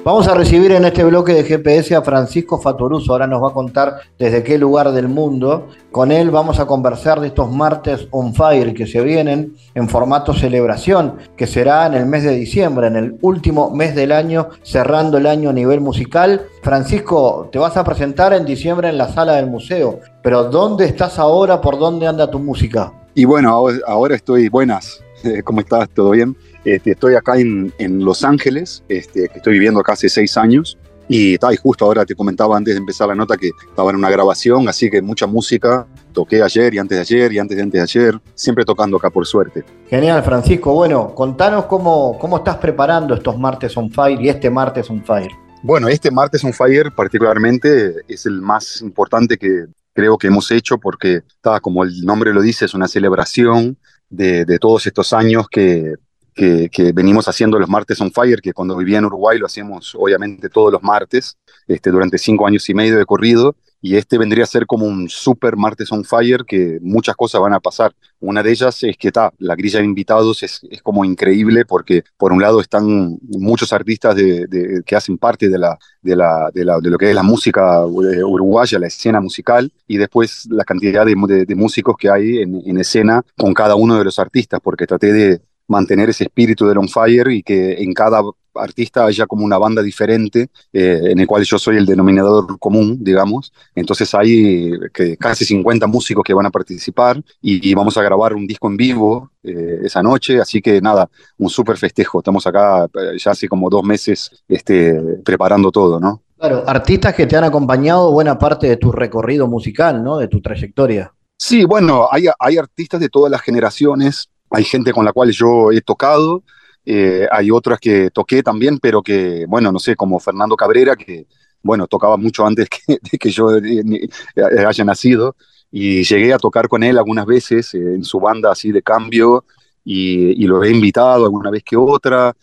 Vamos a recibir en este bloque de GPS a Francisco Fatoruso. Ahora nos va a contar desde qué lugar del mundo. Con él vamos a conversar de estos martes on fire que se vienen en formato celebración, que será en el mes de diciembre, en el último mes del año, cerrando el año a nivel musical. Francisco, te vas a presentar en diciembre en la sala del museo. Pero ¿dónde estás ahora? ¿Por dónde anda tu música? Y bueno, ahora estoy buenas. ¿Cómo estás? ¿Todo bien? Este, estoy acá en, Los Ángeles, este, que estoy viviendo acá hace seis años. Y, y justo ahora te comentaba antes de empezar la nota que estaba en una grabación, así que mucha música. Toqué ayer y antes de ayer y antes de antes de ayer, siempre tocando acá por suerte. Genial, Francisco. Bueno, contanos cómo, cómo estás preparando estos martes on fire y este martes on fire. Bueno, este martes on fire particularmente es el más importante que creo que hemos hecho porque, está, como el nombre lo dice, es una celebración de, de todos estos años que que, venimos haciendo los martes on fire, que cuando vivía en Uruguay lo hacíamos obviamente todos los martes, este, durante cinco años y medio de corrido, y este vendría a ser como un super martes on fire que muchas cosas van a pasar. Una de ellas es que está, la grilla de invitados es, como increíble porque por un lado están muchos artistas de, que hacen parte de, la, de, la, de, lo que es la música uruguaya, la escena musical, y después la cantidad de, músicos que hay en, en escena con cada uno de los artistas, porque traté de, mantener ese espíritu del on fire y que en cada artista haya como una banda diferente, eh, en el cual yo soy el denominador común, digamos. Entonces hay que casi 50 músicos que van a participar y, vamos a grabar un disco en vivo eh, esa noche, así que nada, un súper festejo. Estamos acá eh, ya hace como dos meses este, preparando todo, ¿no? Claro, artistas que te han acompañado buena parte de tu recorrido musical, ¿no? De tu trayectoria. Sí, bueno, hay, hay artistas de todas las generaciones hay gente con la cual yo he tocado, eh, hay otras que toqué también, pero que, bueno, no sé, como Fernando Cabrera, que, bueno, tocaba mucho antes que, de que yo eh, eh, haya nacido, y llegué a tocar con él algunas veces en su banda así de cambio, y, lo he invitado alguna vez que otra.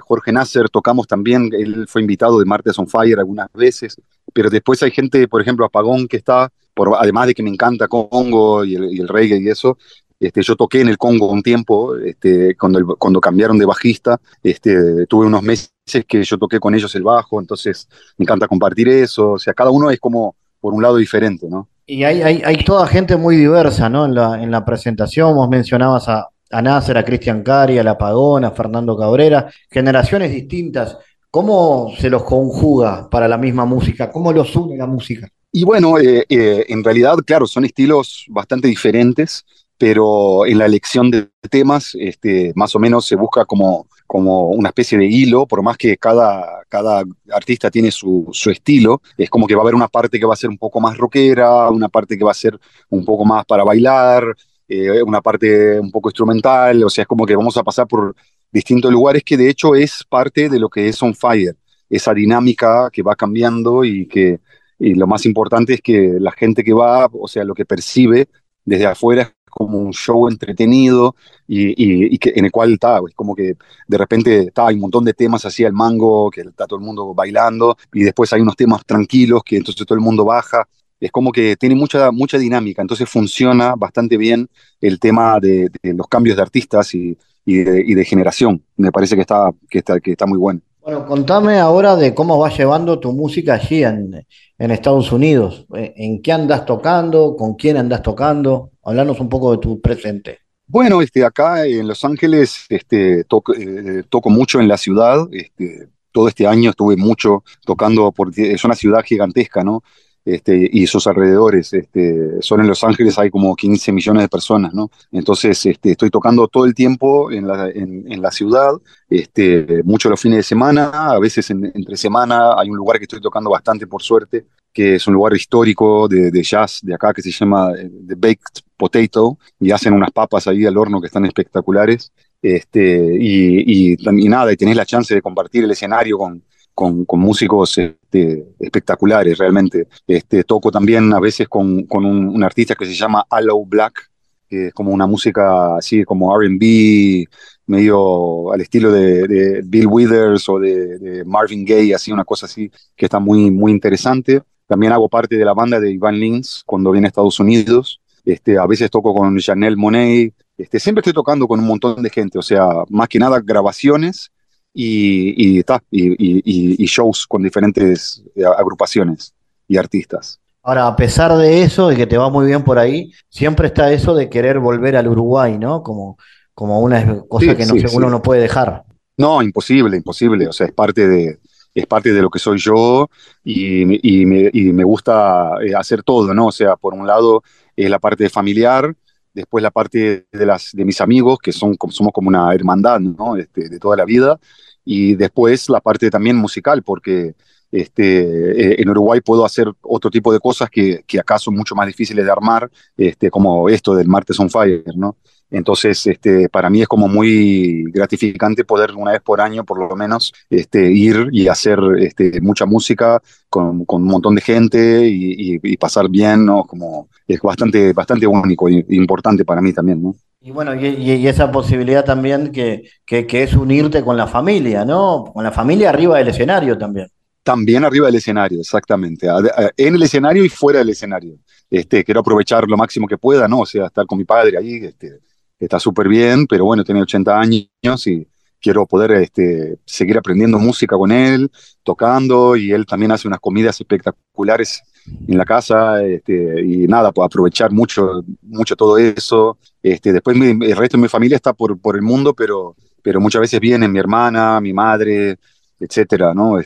Jorge Nasser tocamos también, él fue invitado de Martes on Fire algunas veces, pero después hay gente, por ejemplo, Apagón, que está, por, además de que me encanta Congo y el, y el reggae y eso, este, yo toqué en el Congo un tiempo, este, cuando, cuando cambiaron de bajista, este, tuve unos meses que yo toqué con ellos el bajo, entonces me encanta compartir eso, o sea, cada uno es como por un lado diferente, ¿no? Y hay, hay, hay toda gente muy diversa, ¿no? En la, en la presentación, vos mencionabas a, a Nasser, a Cristian Cari, a La Pagón, a Fernando Cabrera, generaciones distintas. ¿Cómo se los conjuga para la misma música? ¿Cómo los une la música? Y bueno, eh, eh, en realidad, claro, son estilos bastante diferentes pero en la elección de temas este, más o menos se busca como, como una especie de hilo, por más que cada, cada artista tiene su, su, estilo, es como que va a haber una parte que va a ser un poco más rockera, una parte que va a ser un poco más para bailar, eh, una parte un poco instrumental, o sea, es como que vamos a pasar por distintos lugares que de hecho es parte de lo que es On Fire, esa dinámica que va cambiando y que y lo más importante es que la gente que va, o sea, lo que percibe desde afuera como un show entretenido y, que, en el cual está, es como que de repente está, hay un montón de temas así al mango, que está todo el mundo bailando, y después hay unos temas tranquilos que entonces todo el mundo baja. Es como que tiene mucha, mucha dinámica, entonces funciona bastante bien el tema de, los cambios de artistas y, de, generación. Me parece que está, que está, que está muy bueno. Bueno, contame ahora de cómo vas llevando tu música allí en, en Estados Unidos. ¿En qué andas tocando? ¿Con quién andas tocando? Hablanos un poco de tu presente. Bueno, este, acá en Los Ángeles este, toco, eh, toco mucho en la ciudad. Este, todo este año estuve mucho tocando, porque es una ciudad gigantesca, ¿no? Este, y sus alrededores. Este, solo en Los Ángeles hay como 15 millones de personas, ¿no? Entonces este, estoy tocando todo el tiempo en la, en, en la ciudad, este, mucho los fines de semana, a veces en- entre semana hay un lugar que estoy tocando bastante por suerte, que es un lugar histórico de, de jazz de acá que se llama eh, The Baked Potato, y hacen unas papas ahí al horno que están espectaculares. Este, y, y, y nada, y tenés la chance de compartir el escenario con, con, con músicos este, espectaculares, realmente. Este, toco también a veces con, con un, un artista que se llama Allo Black, que es como una música así como RB, medio al estilo de, de Bill Withers o de, de, Marvin Gaye, así una cosa así, que está muy, muy interesante. También hago parte de la banda de Ivan Lins cuando viene a Estados Unidos. Este, a veces toco con Janelle Monet. Este, siempre estoy tocando con un montón de gente, o sea, más que nada grabaciones y, y, y, y, shows con diferentes eh, agrupaciones y artistas. Ahora, a pesar de eso, de que te va muy bien por ahí, siempre está eso de querer volver al Uruguay, ¿no? Como, como una cosa sí, que no, sí, uno sí. no puede dejar. No, imposible, imposible. O sea, es parte de, es parte de lo que soy yo y, me, gusta eh, hacer todo, ¿no? O sea, por un lado es la parte familiar, después la parte de, las, de mis amigos, que son, somos como una hermandad, ¿no? Este, de toda la vida, y después la parte también musical, porque este, eh, en Uruguay puedo hacer otro tipo de cosas que, que acá son mucho más difíciles de armar, este, como esto del Martes on Fire, ¿no? Entonces, este, para mí es como muy gratificante poder una vez por año, por lo menos, este, ir y hacer este, mucha música con, con, un montón de gente y, y, y, pasar bien, ¿no? Como es bastante, bastante único e importante para mí también, ¿no? Y bueno, y, y esa posibilidad también que, que, que, es unirte con la familia, ¿no? Con la familia arriba del escenario también. También arriba del escenario, exactamente. En el escenario y fuera del escenario. Este, quiero aprovechar lo máximo que pueda, ¿no? O sea, estar con mi padre ahí, este, está súper bien, pero bueno, tiene 80 años y quiero poder este, seguir aprendiendo música con él, tocando, y él también hace unas comidas espectaculares en la casa, este, y nada, pues aprovechar mucho, mucho todo eso. Después el resto de mi familia está por, el mundo, pero, pero muchas veces vienen mi hermana, mi madre, etcétera, ¿no?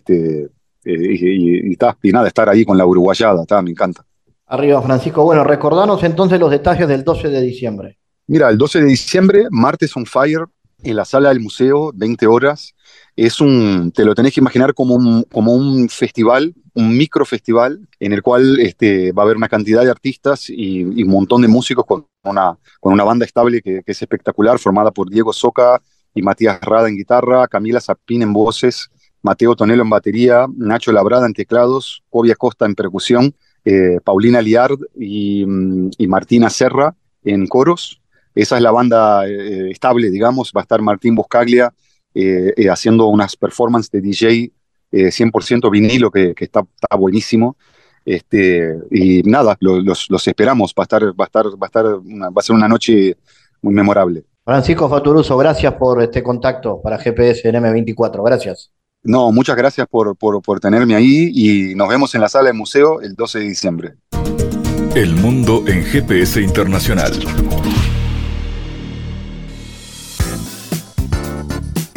Y, y, y, y, nada, estar ahí con la uruguayada, ta, me encanta. Arriba, Francisco. Bueno, recordanos entonces los detalles del 12 de diciembre. Mira, el 12 de diciembre, Martes on Fire, en la sala del museo, 20 horas. Es un, te lo tenés que imaginar como un, como un festival, un microfestival, en el cual este, va a haber una cantidad de artistas y, y, un montón de músicos con una, con una banda estable que, que, es espectacular, formada por Diego Soca y Matías Rada en guitarra, Camila Zapín en voces, Mateo Tonelo en batería, Nacho Labrada en teclados, Cobia Costa en percusión, eh, Paulina Liard y, y Martina Serra en coros. Esa es la banda eh, estable, digamos. Va a estar Martín Buscaglia eh, haciendo unas performances de DJ 100% vinilo que, está, está, buenísimo. Este, y nada, lo, los, los, esperamos. Va a, estar, va, a estar, va, a estar una, va a ser una noche muy memorable. Francisco Faturuso, gracias por este contacto para GPS en M24. Gracias. No, muchas gracias por, por, por tenerme ahí y nos vemos en la sala del museo el 12 de diciembre. El mundo en GPS Internacional.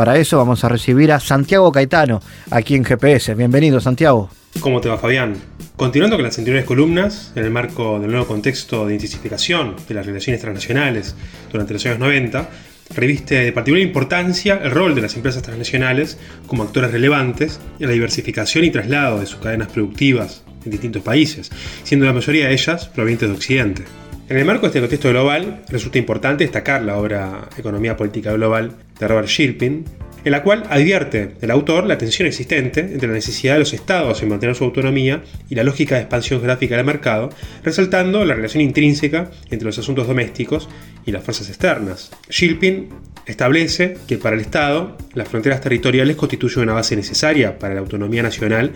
Para eso vamos a recibir a Santiago Caetano, aquí en GPS. Bienvenido, Santiago. ¿Cómo te va, Fabián? Continuando con las anteriores columnas, en el marco del nuevo contexto de intensificación de las relaciones transnacionales durante los años 90, reviste de particular importancia el rol de las empresas transnacionales como actores relevantes en la diversificación y traslado de sus cadenas productivas en distintos países, siendo la mayoría de ellas provenientes de Occidente. En el marco de este contexto global, resulta importante destacar la obra Economía Política Global de Robert Shilpin, en la cual advierte el autor la tensión existente entre la necesidad de los estados en mantener su autonomía y la lógica de expansión gráfica del mercado, resaltando la relación intrínseca entre los asuntos domésticos y las fuerzas externas. Shilpin establece que para el Estado las fronteras territoriales constituyen una base necesaria para la autonomía nacional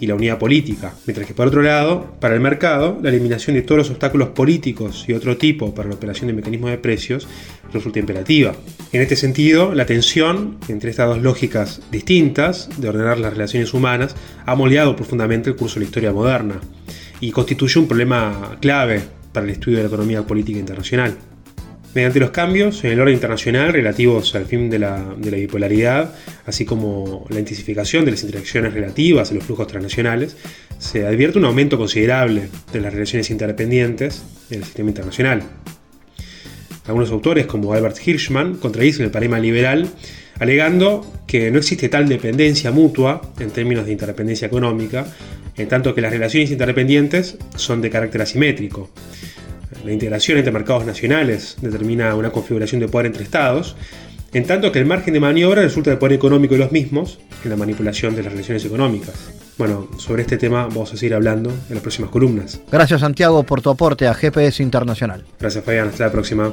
y la unidad política, mientras que por otro lado, para el mercado, la eliminación de todos los obstáculos políticos y otro tipo para la operación de mecanismos de precios resulta imperativa. En este sentido, la tensión entre estas dos lógicas distintas de ordenar las relaciones humanas ha moldeado profundamente el curso de la historia moderna y constituye un problema clave para el estudio de la economía política internacional. Mediante los cambios en el orden internacional relativos al fin de la, bipolaridad, así como la intensificación de las interacciones relativas a los flujos transnacionales, se advierte un aumento considerable de las relaciones interdependientes en el sistema internacional. Algunos autores, como Albert Hirschman, contradicen el paradigma liberal, alegando que no existe tal dependencia mutua en términos de interdependencia económica, en tanto que las relaciones interdependientes son de carácter asimétrico. La integración entre mercados nacionales determina una configuración de poder entre estados, en tanto que el margen de maniobra resulta del poder económico de los mismos en la manipulación de las relaciones económicas. Bueno, sobre este tema vamos a seguir hablando en las próximas columnas. Gracias Santiago por tu aporte a GPS Internacional. Gracias Fabián, hasta la próxima.